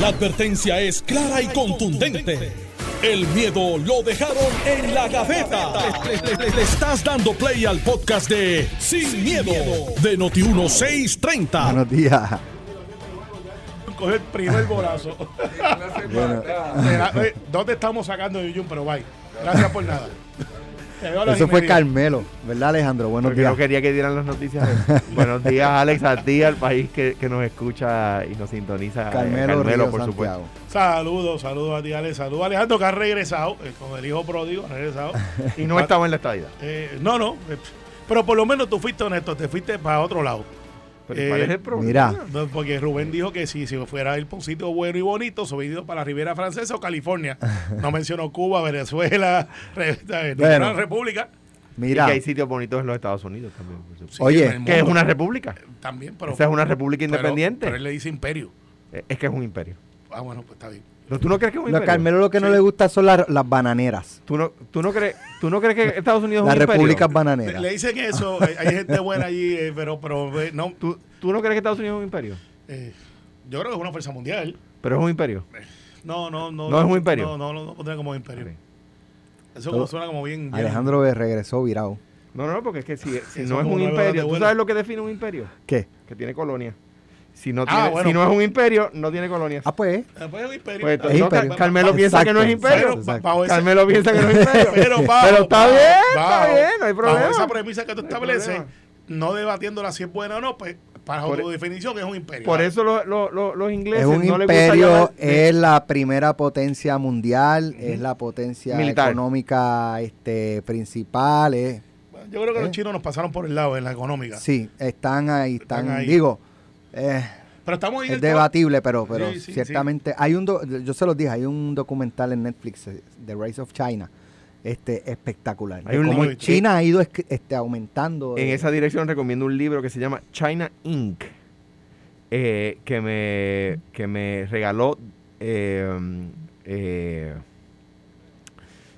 La advertencia es clara y contundente. El miedo lo dejaron en la gaveta. Le, le- le estás dando play al podcast de Sin, miedo, de Noti1630. Buenos días. Coge el primer bolazo. Bueno, eh, ¿Dónde estamos sacando Yuyun? Pero bye. Gracias por nada. Eso fue. Carmelo, ¿verdad, Alejandro? Buenos Porque días. no quería que dieran las noticias. Buenos días, Alex, a ti, al país que, que nos escucha y nos sintoniza. eh, Carmelo, Río por Santiago. supuesto. Saludos, saludos a ti, Ale. Saludos a Alejandro, que ha regresado. eh, con el hijo pródigo, ha regresado. Y no estaba en la estadía. Eh, no, no. eh, pero por lo menos tú fuiste honesto, te fuiste para otro lado. Pero Eh, ¿cuál es el problema? Mira, No, porque Rubén dijo que si, si fuera a ir por un sitio bueno y bonito, se hubiera ido para la Riviera Francesa o California. No mencionó Cuba, Venezuela, re- ¿sabes? Bueno. república. Y mira, que hay sitios bonitos en los Estados Unidos también. por supuesto. Sí, Oye, el que es una república. También, pero. Esa es una república independiente. Pero, él le dice imperio. Eh, Es que es un imperio. Ah, bueno, pues está bien. ¿No, ¿Tú no crees que es un lo imperio? Carmelo lo que no le gusta son las, las bananeras. ¿Tú no, tú, no crees, ¿Tú no crees que Estados Unidos es Las un imperio? repúblicas Le, bananeras. le dicen eso, hay, hay gente buena allí, eh, pero, pero eh, no. ¿Tú, ¿Tú no crees que Estados Unidos es un imperio? eh, yo creo que es una fuerza mundial. Pero es un imperio. No, no, no. ¿No es un imperio? No, no, no, no pondría como imperio. Eso Todo- suena como bien. bien- Alejandro regresó virado. No, no, porque es que si, no es un imperio, ¿tú sabes lo que define un imperio? ¿Qué? Que tiene colonia. Si no, Ah, bueno. si no es un imperio, no tiene colonias. Ah, pues. Eh, pues es un imperio. Pues entonces, imperio. Carmelo piensa que no es imperio. Pero, Carmelo piensa que no es imperio. pero, bajo- Pero está bajo- bien, está bien, no hay Bajo problema. esa premisa que tú No estableces, problema. no debatiéndola si es buena o no, pues para Por- tu definición es un imperio. Por eso lo- lo- lo- los ingleses Es un no les gusta imperio, llamar de- es la primera potencia mundial, es la potencia Militar. económica este, principal. es- Bueno, Yo creo que ¿Eh? los chinos nos pasaron por el lado en la económica. sí, están ahí, están, Están ahí. digo, eh, Pero estamos ahí es debatible, pero, pero Sí, sí, ciertamente hay un, do- yo se los dije, hay un documental en Netflix, eh, The Rise of China, este espectacular. Hay de un cómo libro- China ha ido este, aumentando. En eh, esa dirección recomiendo un libro que se llama China Inc. eh, que, me, que me regaló eh, eh,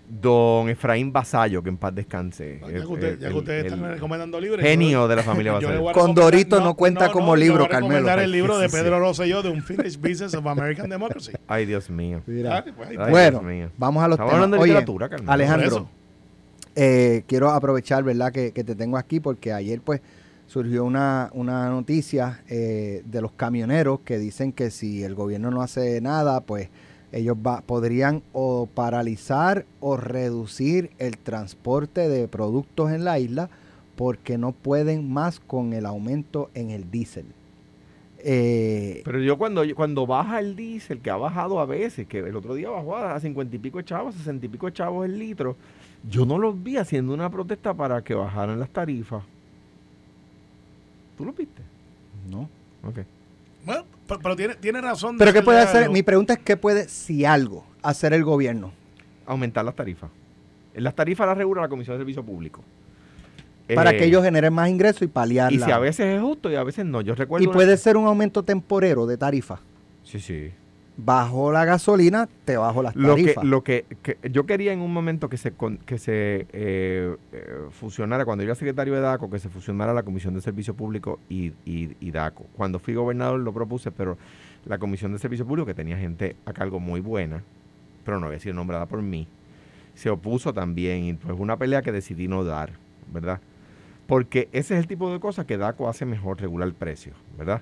don Efraín Basayo, que en paz descanse. Ya que, El- usted- ya que el- ustedes el están recomendando libros. genio yo- de la familia a Condorito recomendar- no cuenta como yo libro, voy a recomendar Carmelo. el libro de Pedro. Rosselló de Unfinished Business of American Democracy. Ay, Dios mío. mira. Ah, pues ahí- Ay, bueno, Dios mío. vamos a los Estamos temas. hablando de Oye, literatura, Carmelo. Alejandro, eh, quiero aprovechar, ¿verdad?, que, que te tengo aquí porque ayer, pues, surgió una, una noticia eh, de los camioneros que dicen que si el gobierno no hace nada, pues ellos va- podrían o paralizar o reducir el transporte de productos en la isla porque no pueden más con el aumento en el diésel. Eh, Pero yo cuando, cuando baja el diésel, que ha bajado a veces, que el otro día bajó a cincuenta y pico de chavos, sesenta y pico de chavos el litro, yo no los vi haciendo una protesta para que bajaran las tarifas. ¿Tú lo viste? no. Ok. Bueno, pero, pero tiene, tiene razón. de Pero ¿qué puede de hacer? algo. Mi pregunta es ¿qué puede, si algo, hacer el gobierno? Aumentar las tarifas. Las tarifas las regula la Comisión de Servicio Público. Para Eh, que ellos generen más ingresos y paliar Y si a veces es justo y a veces no. Yo recuerdo. Y una- puede ser un aumento temporero de tarifa. Sí, sí. Bajo la gasolina, te bajo las Lo que, tarifas. lo que, que yo quería en un momento que se que se eh, eh, fusionara, cuando yo era secretario de DACO, que se fusionara la Comisión de Servicio Público y, y- y DACO. Cuando fui gobernador lo propuse, pero la Comisión de Servicio Público, que tenía gente a cargo muy buena, pero no había sido nombrada por mí, se opuso también y pues una pelea que decidí no dar, ¿verdad? Porque ese es el tipo de cosas que DACO hace mejor regular el precio, ¿verdad?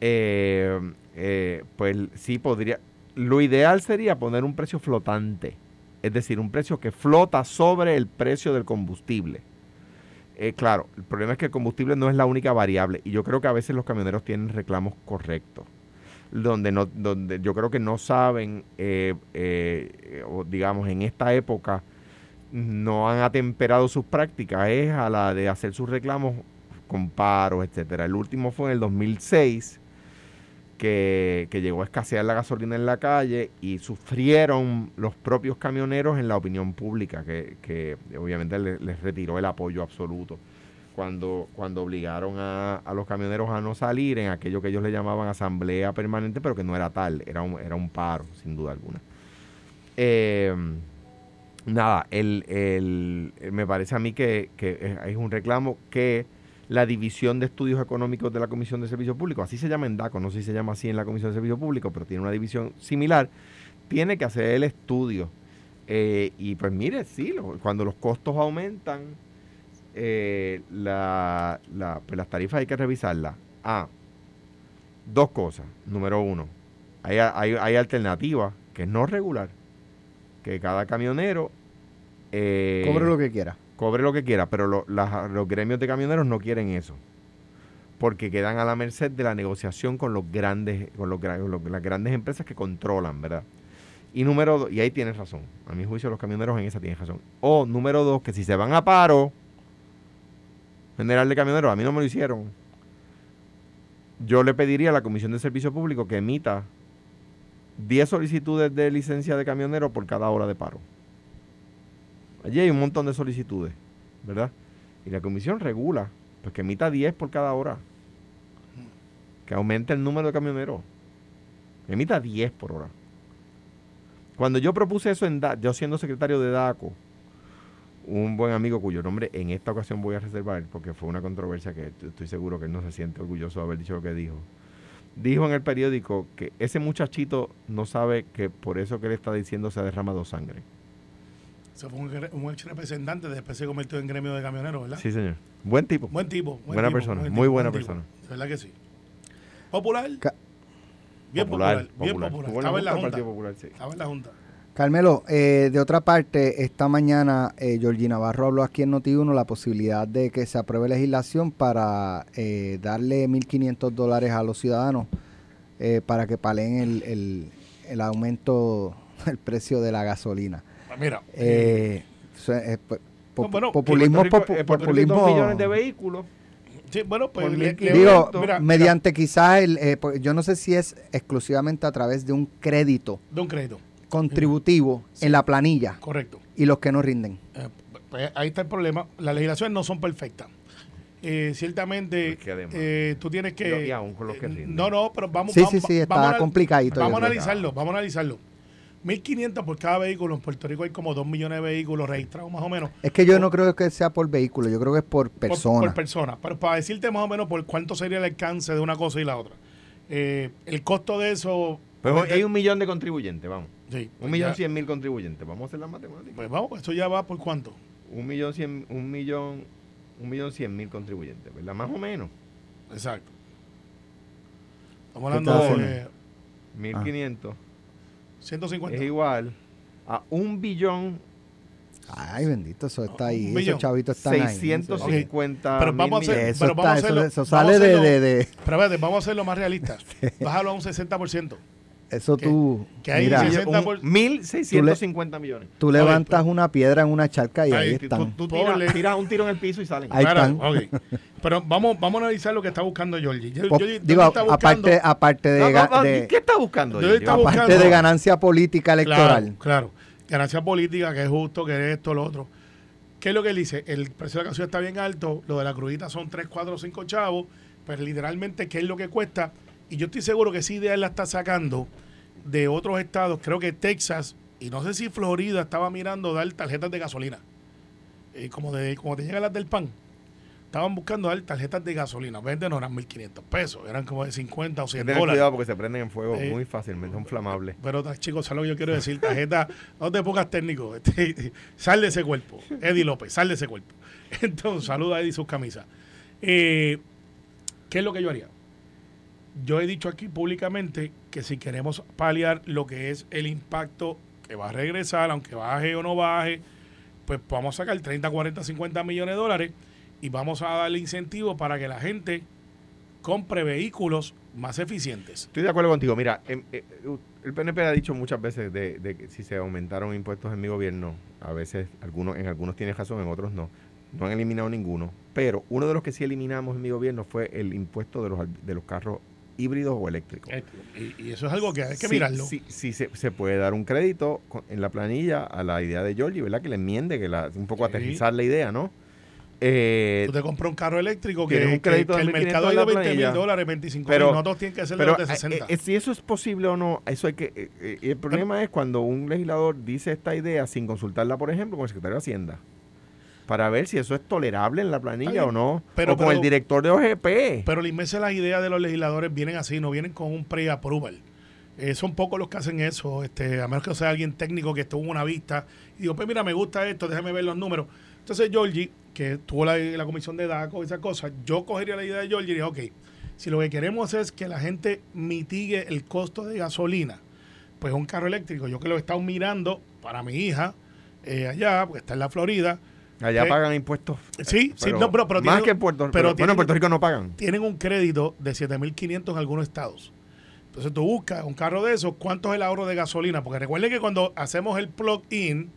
Eh, eh, pues sí podría, lo ideal sería poner un precio flotante, es decir, un precio que flota sobre el precio del combustible. Eh, claro, el problema es que el combustible no es la única variable y yo creo que a veces los camioneros tienen reclamos correctos, donde no, donde yo creo que no saben, eh, eh, o digamos en esta época no han atemperado sus prácticas es a la de hacer sus reclamos con paros, etcétera. El último fue en el 2006 que, que llegó a escasear la gasolina en la calle y sufrieron los propios camioneros en la opinión pública, que, que obviamente le- les retiró el apoyo absoluto. Cuando, cuando obligaron a, a los camioneros a no salir en aquello que ellos le llamaban asamblea permanente, pero que no era tal, era un, era un paro, sin duda alguna. Eh, nada, el, el- me parece a mí que, que es un reclamo que la División de Estudios Económicos de la Comisión de Servicio Público, así se llama en DACO, no sé si se llama así en la Comisión de Servicio Público, pero tiene una división similar, tiene que hacer el estudio. Eh, y pues mire, sí, cuando los costos aumentan, eh, la, la, pues las tarifas hay que revisarlas. Ah, dos cosas. Número uno, hay, hay, hay alternativas que es no regular, que cada camionero... Eh, cobre lo que quiera. Cobre lo que quiera, pero los gremios de camioneros no quieren eso porque quedan a la merced de la negociación con los grandes, con, los, las grandes empresas que controlan, ¿verdad? Y número dos, y ahí tienes razón, a mi juicio los camioneros en esa tienen razón. O número dos, que si se van a paro, general de camioneros, a mí no me lo hicieron, yo le pediría a la Comisión de Servicio Público que emita 10 solicitudes de licencia de camionero por cada hora de paro. Allí hay un montón de solicitudes, ¿verdad? Y la comisión regula, pues que emita 10 por cada hora. Que aumente el número de camioneros. emita 10 por hora. Cuando yo propuse eso en yo siendo secretario de DACO, un buen amigo cuyo nombre en esta ocasión voy a reservar porque fue una controversia que estoy seguro que él no se siente orgulloso de haber dicho lo que dijo. Dijo en el periódico que ese muchachito no sabe que por eso que él está diciendo se ha derramado sangre. Se fue un, ex representante, después se convirtió en gremio de camioneros, ¿verdad? Sí, señor. Buen tipo. Buen tipo. buena persona, muy buena persona. De verdad que sí. Popular. bien popular, Bien popular. Estaba en la Junta. Estaba en la Junta. Carmelo, eh, de otra parte, esta mañana eh, Georgina Barro habló aquí en Noti1 la posibilidad de que se apruebe legislación para eh, darle 1.500 dólares a los ciudadanos eh, para que paguen el, el, el, aumento del precio de la gasolina. Mira. populismo, populismo. millones de vehículos. Sí, bueno, pues digo, mediante quizás, el, pues, yo no sé si es exclusivamente a través de un crédito. De un crédito contributivo en la planilla. Correcto. Y los que no rinden. Eh, pues ahí está el problema. Las legislaciones no son perfectas. Eh, ciertamente eh, tú tienes que... no, no, pero vamos... Sí, sí, sí, está complicadito. Vamos a analizarlo, vamos a analizarlo. 1.500 por cada vehículo. En Puerto Rico hay como 2 millones de vehículos registrados más o menos. Es que yo no creo que sea por vehículo, yo creo que es por persona. Por, persona. Pero para decirte más o menos por cuánto sería el alcance de una cosa y la otra. el costo de eso... Pues hay un millón de contribuyentes, vamos. Sí, un millón cien mil contribuyentes. Vamos a hacer la matemática. Pues vamos, esto ya va por cuánto. Un millón cien, un millón, un millón cien mil contribuyentes, ¿verdad? Más o menos. Exacto. Estamos hablando de... 1500. 150. Es igual a un billón Ay, bendito, eso está ahí. Esos chavitos están 650 ahí. Pero vamos a hacer, pero vamos a hacerlo, eso, sale de, de, de, Pero espérate, vamos a hacerlo más realista. Bájalo a un 60%. Eso tú. Que hay mira, 1.650 millones. Tú levantas una piedra en una charca y ahí, están. Tú, tiras, un tiro en el piso y salen. Ahí están. Pero vamos, vamos a analizar lo que está buscando Georgie. Yo, digo, aparte, aparte de, ¿Qué está buscando? aparte de ganancia política electoral. Claro, Ganancia política, que es justo, que es esto, lo otro. ¿Qué es lo que él dice? El precio de la canción está bien alto, lo de la crudita son 3, 4, 5 chavos, pero literalmente, ¿qué es lo que cuesta? Y yo estoy seguro que esa idea la está sacando de otros estados. Creo que Texas y no sé si Florida estaba mirando dar tarjetas de gasolina. Y como, de, como te llegan las del pan. Estaban buscando dar tarjetas de gasolina. Vende no eran 1.500 pesos, eran como de 50 o 100 dólares. cuidado porque se prenden en fuego muy fácilmente, son flamables. Pero chicos, ¿sabes lo que yo quiero decir? Tarjeta, no te pongas técnico. Este, sal de ese cuerpo. Eddie López, sal de ese cuerpo. Entonces, saluda a Eddie sus camisas. Eh, ¿Qué es lo que yo haría? Yo he dicho aquí públicamente que si queremos paliar lo que es el impacto que va a regresar, aunque baje o no baje, pues vamos a sacar 30, 40, 50 millones de dólares y vamos a darle incentivo para que la gente compre vehículos más eficientes. Estoy de acuerdo contigo. Mira, em, eh, el PNP ha dicho muchas veces de, que si se aumentaron impuestos en mi gobierno, a veces algunos, en algunos tiene razón, en otros no. No han eliminado ninguno. Pero uno de los que sí eliminamos en mi gobierno fue el impuesto de los, de los carros híbridos o eléctricos. Y, eso es algo que hay que mirarlo. Sí, sí se, puede dar un crédito en la planilla a la idea de Georgie, ¿verdad? Que le enmiende, que la, un poco aterrizar la idea, ¿no? Eh, Tú te compras un carro eléctrico que, un crédito que, el mercado hay de 20 mil dólares, 25 pero, mil, no todos tienen que ser de 60. Eh, eh, si eso es posible o no, eso hay que. Eh, el problema es cuando un legislador dice esta idea sin consultarla, por ejemplo, con el secretario de Hacienda. Para ver si eso es tolerable en la planilla o no. pero- o con pero- el director de OGP. Pero la inmensa las ideas de los legisladores vienen así, no vienen con un pre-approval. Eh, son pocos los que hacen eso, este, a menos que sea alguien técnico que estuvo en una vista y digo, pues mira, me gusta esto, déjame ver los números. Entonces Georgie, que tuvo la, la comisión de DACO y esas cosas, yo cogería la idea de Georgie y diría, ok, si lo que queremos es que la gente mitigue el costo de gasolina, pues un carro eléctrico, yo que lo he estado mirando para mi hija eh, allá, porque está en la Florida, Allá eh, pagan impuestos. sí, sí, pero no, pero, pero más que en Puerto Rico. pero bueno, en Puerto Rico no pagan. tienen un crédito de 7.500 en algunos estados. Entonces tú buscas un carro de esos, ¿cuánto es el ahorro de gasolina? Porque recuerden que cuando hacemos el plug-in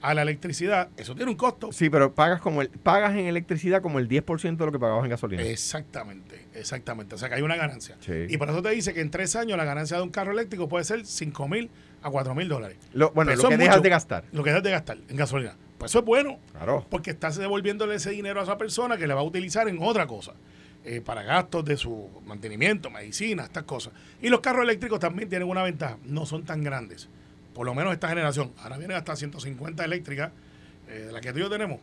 a la electricidad, eso tiene un costo. Sí, pero pagas como el, pagas en electricidad como el 10% de lo que pagabas en gasolina. Exactamente, exactamente. O sea que hay una ganancia. Sí. Y por eso te dice que en tres años la ganancia de un carro eléctrico puede ser 5.000 a 4.000 dólares. Lo- bueno, Eso lo que dejas mucho. de gastar. Lo que dejas de gastar en gasolina. Pues eso es bueno. Claro. porque estás devolviéndole ese dinero a esa persona que le va a utilizar en otra cosa, eh, para gastos de su mantenimiento, medicina, estas cosas. Y los carros eléctricos también tienen una ventaja, no son tan grandes, por lo menos esta generación. Ahora vienen hasta 150 eléctricas, eh, de la que tú y yo tenemos.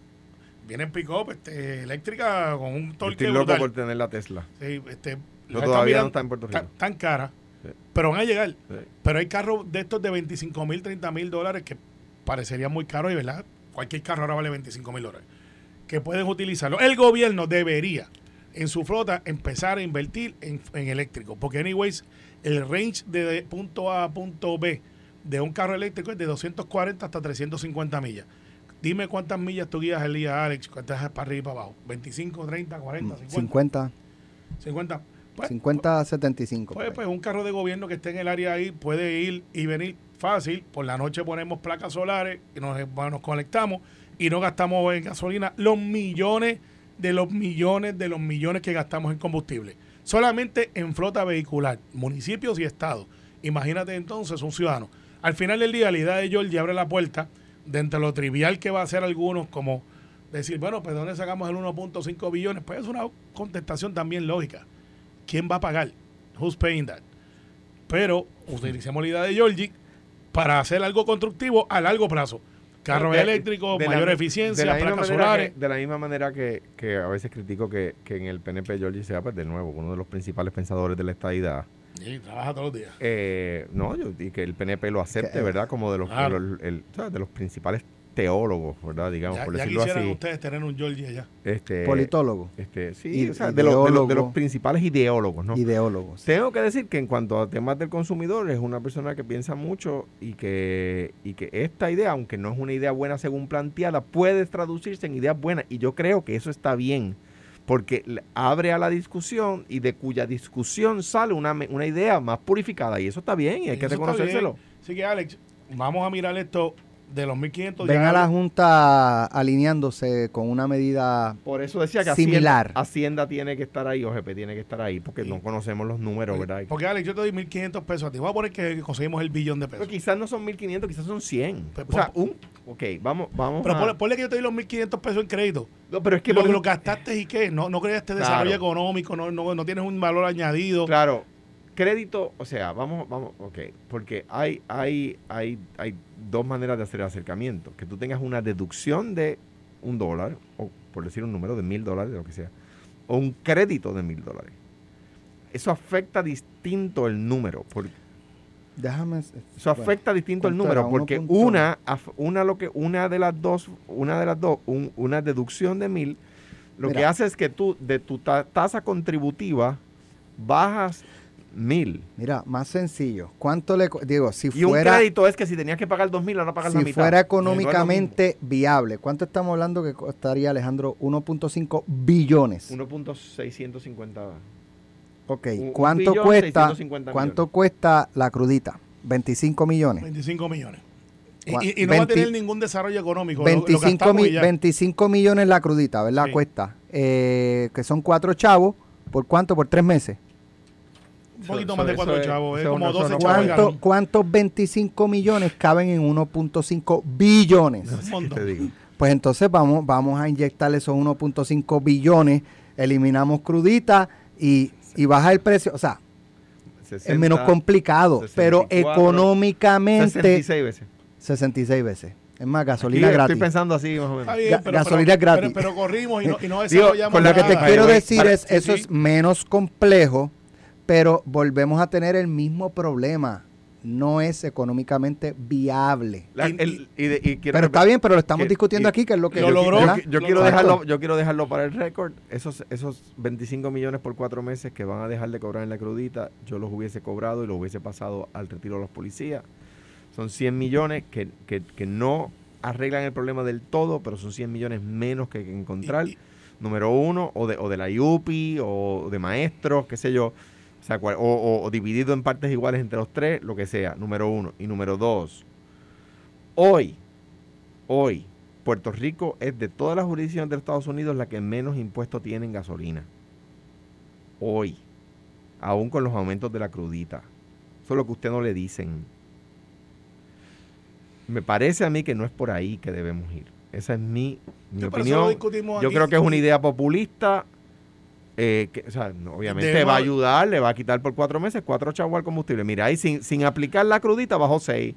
Vienen pick-up este, eléctrica con un Yo torque Estoy loco por tener la Tesla. Sí, este, No, la todavía no está en Puerto tan, Rico. tan cara, Sí. pero van a llegar. Sí. Pero hay carros de estos de 25 mil, 30 mil dólares que parecerían muy caros y, ¿verdad? Cualquier carro ahora vale 25 mil dólares. Que pueden utilizarlo. El gobierno debería en su flota empezar a invertir en, en eléctrico. Porque, anyways, el range de punto A a punto B de un carro eléctrico es de 240 hasta 350 millas. Dime cuántas millas tú guías el día, Alex, cuántas es para arriba y para abajo. 25, 30, 40, 50. 50, 50. Pues, 50 75. pues, ahí. pues un carro de gobierno que esté en el área ahí puede ir y venir fácil. Por la noche ponemos placas solares y nos, nos conectamos y no gastamos en gasolina los millones de los millones de los millones que gastamos en combustible. Solamente en flota vehicular, municipios y estados. Imagínate entonces un ciudadano. Al final del día, la idea de Georgie abre la puerta de entre lo trivial que va a hacer algunos, como decir, bueno, pues ¿de dónde sacamos el 1.5 billones? Pues es una contestación también lógica. ¿Quién va a pagar? Who's paying that? Pero utilicemos la idea de Georgie para hacer algo constructivo a largo plazo. Carros eléctricos, la mayor eficiencia, de la misma placas manera solares. que- de la misma manera que, que a veces critico que, que en el PNP Georgie sea, pues de nuevo, uno de los principales pensadores de la estadidad. Sí, trabaja todos los días. Eh, no, yo, y que el PNP lo acepte, Que- ¿verdad? Como de los, Claro. de los, el- ¿sabes? de los principales teólogos, ¿verdad? Digamos, Ya, por ya decirlo quisieran así. ustedes tener un Georgie allá. Este, Politólogo, este, sí, I- o sea, de, los, de los- de los ideólogo. principales ideólogos, ¿no? ideólogos. Tengo que decir que en cuanto a temas del consumidor, es una persona que piensa mucho y que, y que esta idea, aunque no es una idea buena según planteada, puede traducirse en ideas buenas. Y yo creo que eso está bien, porque abre a la discusión y de cuya discusión sale una, una idea más purificada. Y eso está bien y hay que reconocérselo. Así que, Alex, vamos a mirar esto de los 1500. Ven ya- a la Junta alineándose con una medida Por eso decía que Similar. Hacienda, Hacienda tiene que estar ahí, OGP tiene que estar ahí, porque Sí. no conocemos los números, ¿verdad? Porque, Alex, yo te doy 1500 pesos a ti. Voy a poner que conseguimos el billón de Pero pesos. quizás no son 1.500, quizás son 100. Pues, o sea, un... Ok, vamos, vamos Pero a- ponle, ponle que yo te doy los 1500 pesos en crédito. No, pero es que lo, por- lo gastaste y qué, no, no creaste Claro. desarrollo económico, no, no, no tienes un valor añadido. Claro, crédito, o sea, vamos, vamos, ok, porque hay, hay, hay, hay dos maneras de hacer el acercamiento. Que tú tengas una deducción de un dólar, o por decir un número de mil dólares, lo que sea, o un crédito de mil dólares. Eso afecta distinto el número, porque Déjame. eso bueno, afecta distinto el ¿cuánto número, porque 1.1. una, una lo que, una de las dos, una de las dos, un- una deducción de mil, lo que hace es que tú de tu ta- tasa contributiva bajas mil. Mira, más sencillo. ¿Cuánto le. Digo, si Y un fuera. crédito es que si tenías que pagar dos mil, ahora pagas la Si mitad. fuera No es económicamente viable, ¿cuánto estamos hablando que costaría Alejandro? 1.5 billones. lo mismo. 1.650. Ok, un- un ¿cuánto billón, cuesta? 650 ¿Cuánto cuesta la crudita? 25 millones. 25 millones. Y, Cua- y- y no va a 20 tener ningún desarrollo económico. lo- lo 25, gastamos mi- y ya. 25 millones la crudita, ¿verdad? Sí. Cuesta. Eh, que son cuatro chavos. ¿Por cuánto? Por tres meses. Un poquito Eso- más de cuatro es- chavos, es eso como no- eso 12 no chavos ¿Cuánto. ¿Cuántos 25 millones caben en 1.5 billones? Un ¿Qué montón. te digo? Pues entonces vamos, vamos a inyectarle esos 1.5 billones, eliminamos crudita y, y baja el precio. O sea, es 60, menos complicado, pero 64, económicamente 66 veces. 66 veces. Es más, Aquí gasolina gratis. Estoy pensando así más o menos. Bien, Ga- gasolina pero, gratis. Pero, pero corrimos y no, y no Digo, desarrollamos con Lo que te quiero decir para- es, sí, eso sí. es menos complejo, pero volvemos a tener el mismo problema. No es económicamente viable. La- Y- el- y de- y quiero Pero está bien, pero lo estamos que- discutiendo y- aquí, que es lo que... Lo yo, logró. yo- quiero dejarlo, yo quiero dejarlo para el récord. Esos, esos 25 millones por cuatro meses que van a dejar de cobrar en la crudita, yo los hubiese cobrado y los hubiese pasado al retiro de los policías. Son 100 millones que, que- que no arreglan el problema del todo, pero son 100 millones menos que hay que encontrar. Y- y- número uno, o de, o de la IUPI, o de maestros, qué sé yo. O, sea, cual- o, o- o dividido en partes iguales entre los tres, lo que sea, número uno. Y número dos, hoy, hoy, Puerto Rico es de todas las jurisdicciones de Estados Unidos la que menos impuestos tiene en gasolina. Hoy, aún con los aumentos de la crudita. Eso es lo que usted no le dicen. Me parece a mí que no es por ahí que debemos ir. Esa es mi, mi Sí, opinión. Yo creo que es una idea populista. Eh, que, o sea, no, obviamente Debemos- va a ayudar, le va a quitar por cuatro meses cuatro chavos al combustible. Mira, ahí sin, sin aplicar la crudita bajó seis.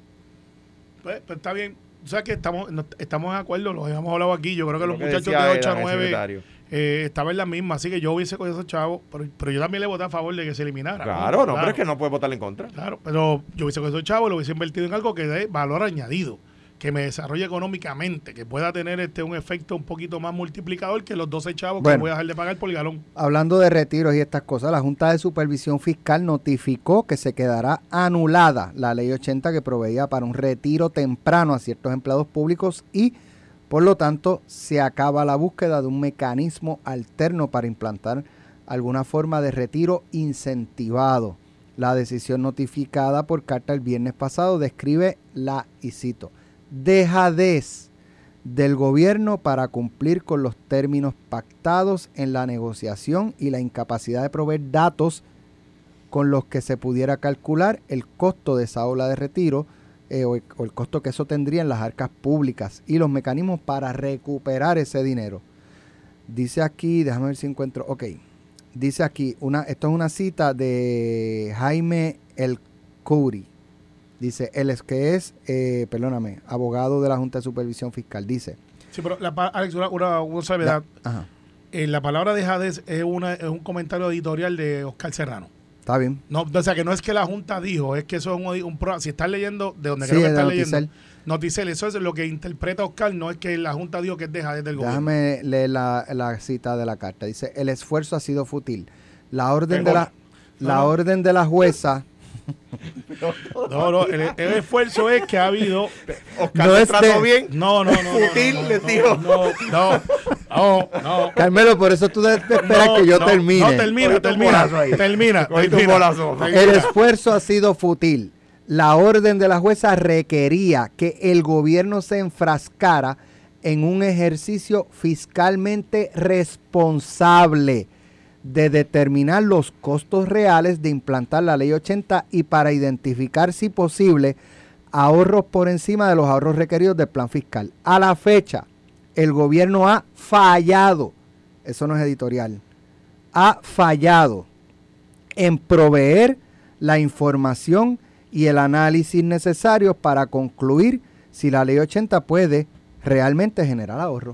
Pues, pues está bien. O sea que estamos, estamos de acuerdo, lo habíamos hablado aquí. Yo creo que Lo los que muchachos de 8 a Eda, el 9 secretario. eh, estaban en la misma. Así que yo hubiese con esos chavos, pero, pero yo también le voté a favor de que se eliminara. Claro, no, pero es que no puede votar en contra. Claro, pero yo hubiese con esos chavos, lo hubiese invertido en algo que dé valor añadido, que me desarrolle económicamente, que pueda tener este un efecto un poquito más multiplicador que los 12 chavos que Bueno. voy a dejar de pagar por galón. Hablando de retiros y estas cosas, la Junta de Supervisión Fiscal notificó que se quedará anulada la ley 80 que proveía para un retiro temprano a ciertos empleados públicos y, por lo tanto, se acaba la búsqueda de un mecanismo alterno para implantar alguna forma de retiro incentivado. La decisión notificada por carta el viernes pasado describe la, y cito, dejadez del gobierno para cumplir con los términos pactados en la negociación y la incapacidad de proveer datos con los que se pudiera calcular el costo de esa ola de retiro eh, o, el, costo que eso tendría en las arcas públicas y los mecanismos para recuperar ese dinero. Dice aquí, déjame ver si encuentro, ok, dice aquí, una, esto es una cita de Jaime El Couri. Dice, él es que es, eh, perdóname, abogado de la Junta de Supervisión Fiscal. Dice, Sí, pero la, Alex, una, una, una salvedad. ajá, Eh, la palabra dejadez es, una, es un comentario editorial de Oscar Serrano. está bien. No, o sea, que no es que la Junta dijo, es que eso es un, un Si estás leyendo, de donde Sí, creo que es de estás leyendo, Noticel, eso es lo que interpreta Oscar, no es que la Junta dijo que es dejadez del gobierno. Déjame leer la, la cita de la carta. Dice, el esfuerzo ha sido fútil. La orden de la, No, la no. orden de la jueza No, no, el, el esfuerzo es que ha habido. Oscar No lo es trató de- bien. No, no, no. Futil, no, no, les no, digo. No, no, no, no. Carmelo, por eso tú No, que yo no, termine. No, termina, termina. Termina. Termina. El esfuerzo ha sido fútil. La orden de la jueza requería que el gobierno se enfrascara en un ejercicio fiscalmente responsable de determinar los costos reales de implantar la ley 80 y para identificar, si posible, ahorros por encima de los ahorros requeridos del plan fiscal. A la fecha, el gobierno ha fallado, eso no es editorial, ha fallado en proveer la información y el análisis necesarios para concluir si la ley 80 puede realmente generar ahorro.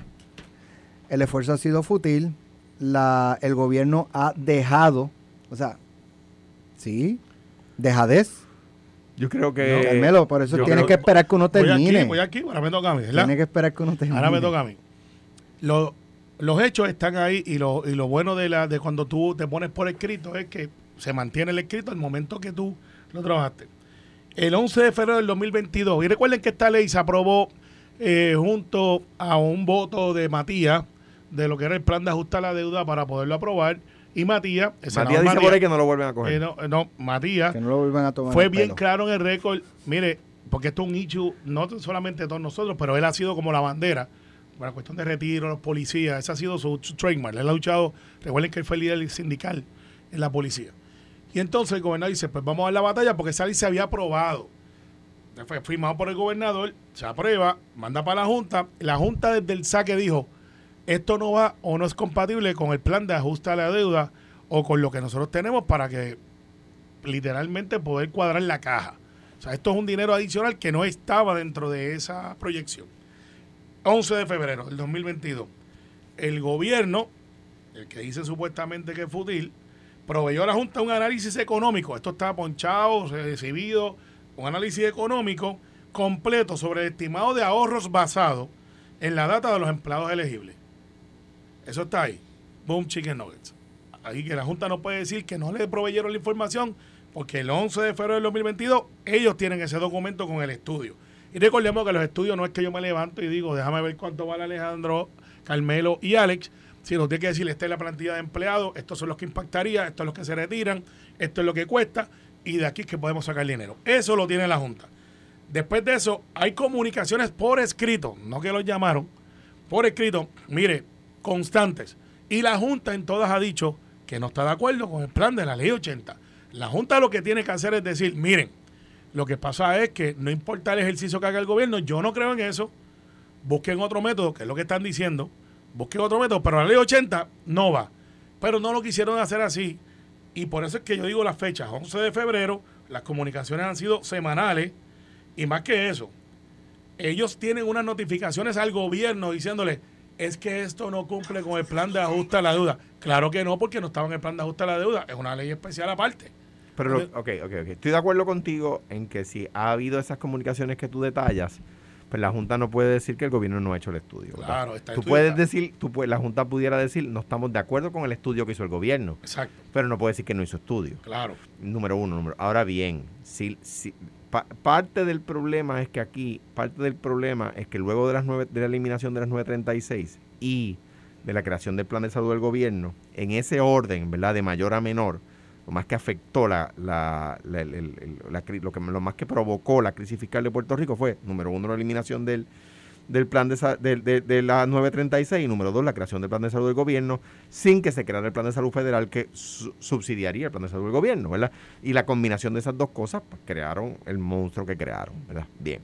El esfuerzo ha sido fútil, la, el gobierno ha dejado, o sea, sí, dejadez. Yo creo que. Carmelo, por eso tienes creo- que esperar que uno Voy termine. aquí, voy aquí, ahora me toca a mí, ¿verdad? Tienes que esperar que uno termine. Ahora me toca a mí. Lo- los hechos están ahí y lo, y lo bueno de, la, de cuando tú te pones por escrito es que se mantiene el escrito al momento que tú lo trabajaste. El 11 de febrero del 2022, y recuerden que esta ley se aprobó eh, junto a un voto de Matías de lo que era el plan de ajustar la deuda para poderlo aprobar. Y Matías, el senador Matías dice Matías- por ahí que no lo vuelven a coger. eh, no, no, Matías Que no lo vuelvan a tomar fue bien pelo. claro en el récord. Mire, porque esto es un issue, no solamente de todos nosotros, pero él ha sido como la bandera. Por la cuestión de retiro, los policías, ese ha sido su, su trademark. Él ha luchado, recuerden que él fue el líder sindical en la policía. Y entonces el gobernador dice, pues vamos a dar la batalla porque esa ley se había aprobado. Fue firmado por el gobernador, se aprueba, manda para la Junta. La Junta desde el saque dijo, esto no va o no es compatible con el plan de ajuste a la deuda o con lo que nosotros tenemos para que literalmente poder cuadrar la caja. O sea, esto es un dinero adicional que no estaba dentro de esa proyección. 11 de febrero del 2022, el gobierno, el que dice supuestamente que es fútil, proveyó a la Junta un análisis económico. Esto está ponchado, recibido, un análisis económico completo sobre el estimado de ahorros basado en la data de los empleados elegibles. Eso está ahí. Boom Chicken Nuggets. Ahí que la Junta no puede decir que no le proveyeron la información porque el 11 de febrero del 2022 ellos tienen ese documento con el estudio. Y recordemos que los estudios no es que yo me levanto y digo, déjame ver cuánto vale Alejandro, Carmelo y Alex, sino tiene que decir, esta es la plantilla de empleados, estos son los que impactaría, estos son los que se retiran, esto es lo que cuesta, y de aquí es que podemos sacar dinero. Eso lo tiene la Junta. Después de eso, hay comunicaciones por escrito, no que los llamaron, por escrito, mire, constantes. Y la Junta en todas ha dicho que no está de acuerdo con el plan de la ley 80. La Junta lo que tiene que hacer es decir, miren, lo que pasa es que no importa el ejercicio que haga el gobierno, yo no creo en eso, busquen otro método, que es lo que están diciendo, busquen otro método, pero la ley 80 no va. Pero no lo quisieron hacer así. Y por eso es que yo digo las fechas, 11 de febrero, las comunicaciones han sido semanales y más que eso, ellos tienen unas notificaciones al gobierno diciéndole, es que esto no cumple con el plan de ajuste a la deuda. Claro que no, porque no estaba en el plan de ajuste a la deuda, es una ley especial aparte. Pero, ok, ok, ok. Estoy de acuerdo contigo en que si ha habido esas comunicaciones que tú detallas, pues la Junta no puede decir que el gobierno no ha hecho el estudio. Claro, está Tú puedes decir, tú la Junta pudiera decir, no estamos de acuerdo con el estudio que hizo el gobierno. Exacto. Pero no puede decir que no hizo estudio. Claro. Número uno. Número, ahora bien, si, si parte del problema es que aquí, parte del problema es que luego de, las nueve, de la eliminación de las 936 y de la creación del plan de salud del gobierno, en ese orden, ¿verdad? De mayor a menor, lo más que afectó la, la, lo que lo más que provocó la crisis fiscal de Puerto Rico fue, número uno, la eliminación del, del plan de, de, de, la 936 y número dos, la creación del plan de salud del gobierno sin que se creara el plan de salud federal que subsidiaría el plan de salud del gobierno, ¿verdad? Y la combinación de esas dos cosas pues, crearon el monstruo que crearon, ¿verdad? Bien.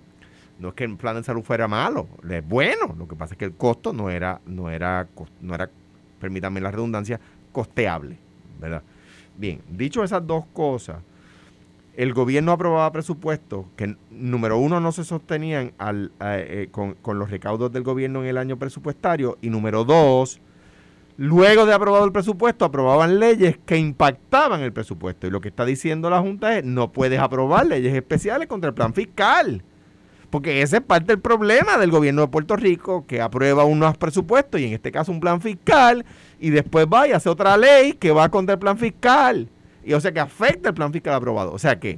No es que el plan de salud fuera malo, es bueno, lo que pasa es que el costo no era, no era, no era, permítanme la redundancia, costeable, ¿verdad? Bien, dicho esas dos cosas, el gobierno aprobaba presupuestos que, número uno, no se sostenían al, eh, con, los recaudos del gobierno en el año presupuestario y número dos, luego de aprobado el presupuesto, aprobaban leyes que impactaban el presupuesto. Y lo que está diciendo la Junta es, no puedes aprobar leyes especiales contra el plan fiscal. Porque ese es parte del problema del gobierno de Puerto Rico, que aprueba unos presupuestos y en este caso un plan fiscal, y después va y hace otra ley que va contra el plan fiscal. Y o sea que afecta el plan fiscal aprobado. O sea que,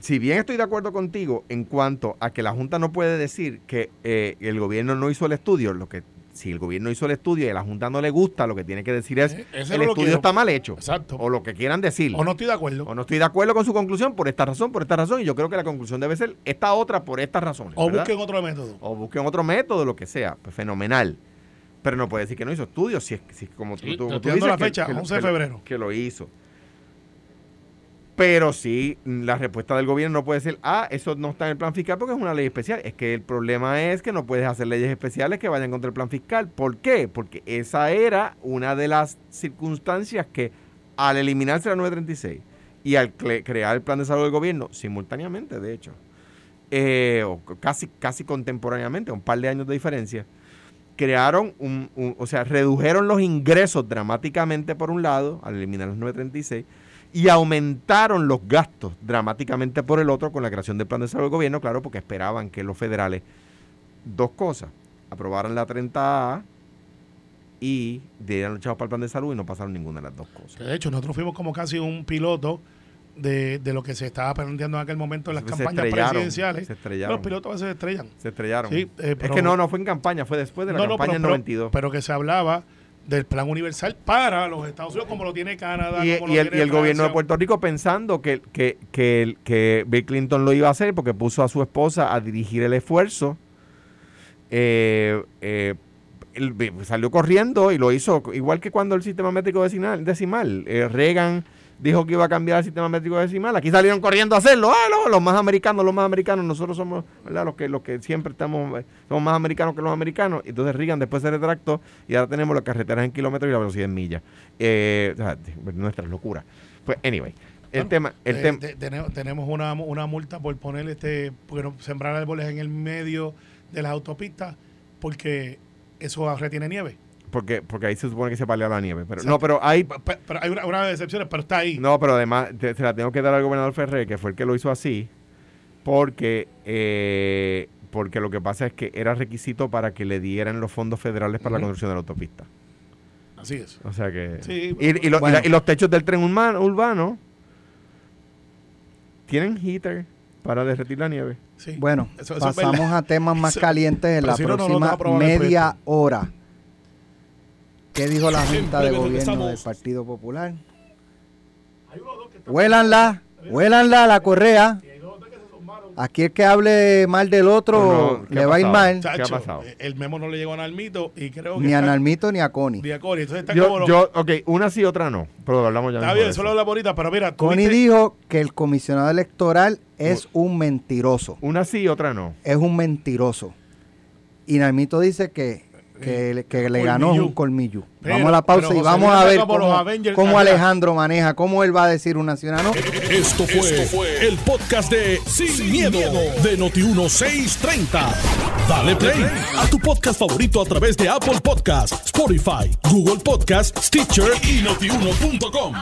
si bien estoy de acuerdo contigo en cuanto a que la Junta no puede decir que eh, el gobierno no hizo el estudio, lo que si el gobierno hizo el estudio y a la Junta no le gusta, lo que tiene que decir es el estudio está mal hecho. Exacto. O lo que quieran decir. O no estoy de acuerdo. O no estoy de acuerdo con su conclusión por esta razón, por esta razón. Y yo creo que la conclusión debe ser esta otra por estas razones. O busquen otro método. O busquen otro método, lo que sea. Pues fenomenal. Pero no puede decir que no hizo estudios, si es, si como tú, la fecha, 11 de febrero. Que, lo hizo. Pero sí, la respuesta del gobierno no puede decir, ah, eso no está en el plan fiscal porque es una ley especial. Es que el problema es que no puedes hacer leyes especiales que vayan contra el plan fiscal. ¿Por qué? Porque esa era una de las circunstancias que al eliminarse la 936 y al crear el plan de salud del gobierno, simultáneamente de hecho, eh, o casi, casi contemporáneamente, un par de años de diferencia, crearon un, o sea, redujeron los ingresos dramáticamente por un lado, al eliminar los 936, y aumentaron los gastos dramáticamente por el otro con la creación del plan de salud del gobierno, claro, porque esperaban que los federales, dos cosas, aprobaran la 30A y dieran los chavos para el plan de salud y no pasaron ninguna de las dos cosas. De hecho, nosotros fuimos como casi un piloto de, de, lo que se estaba planteando en aquel momento en las campañas presidenciales. Se estrellaron. Los pilotos a veces se estrellan. Se estrellaron. Sí, eh, es que no, no fue en campaña, fue después de la campaña en 92. Pero que se hablaba del plan universal para los Estados Unidos, como lo tiene Canadá. Y, como el, y el gobierno de Puerto Rico pensando que, que, que, que, Bill Clinton lo iba a hacer porque puso a su esposa a dirigir el esfuerzo. Eh, eh, salió corriendo y lo hizo igual que cuando el sistema métrico decimal, decimal Reagan dijo que iba a cambiar el sistema métrico decimal. Aquí salieron corriendo a hacerlo. Ah, los más americanos, los más americanos. Nosotros somos ¿verdad? Los, que, los que siempre estamos, somos más americanos que los americanos. Entonces Reagan después se retractó y ahora tenemos las carreteras en kilómetros y la velocidad en millas. Eh, nuestras locuras. Pues, anyway. El tema, el tema. tenemos una, una multa por poner este, sembrar árboles en el medio de las autopistas porque eso retiene nieve. Porque, porque ahí se supone que se palea la nieve. Pero, Exacto. no, pero hay. Pero hay una, una de excepciones, pero está ahí. No, pero además te- se la tengo que dar al gobernador Ferrer, que fue el que lo hizo así, porque, eh, porque lo que pasa es que era requisito para que le dieran los fondos federales para la construcción de la autopista. Así es. O sea que. Sí, y, y lo- y bueno. la- y los techos del tren urbano, urbano tienen heater para derretir la nieve. Sí. Bueno, Eso- eso es pasamos a temas más Eso- calientes en pero la si no, no, no te va próxima media hora. ¿Qué dijo la Junta de Gobierno del Partido Popular? Huélanla, huélanla la correa. Aquí el que hable mal del otro No, ¿qué le va a ir mal. Chacho, ¿Qué ha pasado? eh, El memo no le llegó a Nalmito y creo que. Ni a Nalmito ni a Connie. ni a Connie. Entonces está. Yo, yo, ok, una sí, otra no. Pero hablamos ya está bien, de eso eso. lo hablamos ahorita, pero mira, Connie viste- dijo que el comisionado electoral es un mentiroso. Una sí, otra no. Es un mentiroso. Y Nalmito dice que, que, le- que le ganó un colmillo. Pero- vamos a la pausa y vamos a ver cómo. Alejandro maneja, cómo él va a decir una ciudad. ¿no? Esto fue, el podcast de Sin, miedo, de Noti1630. Dale play a tu podcast favorito a través de Apple Podcasts, Spotify, Google Podcasts, Stitcher y notiuno.com.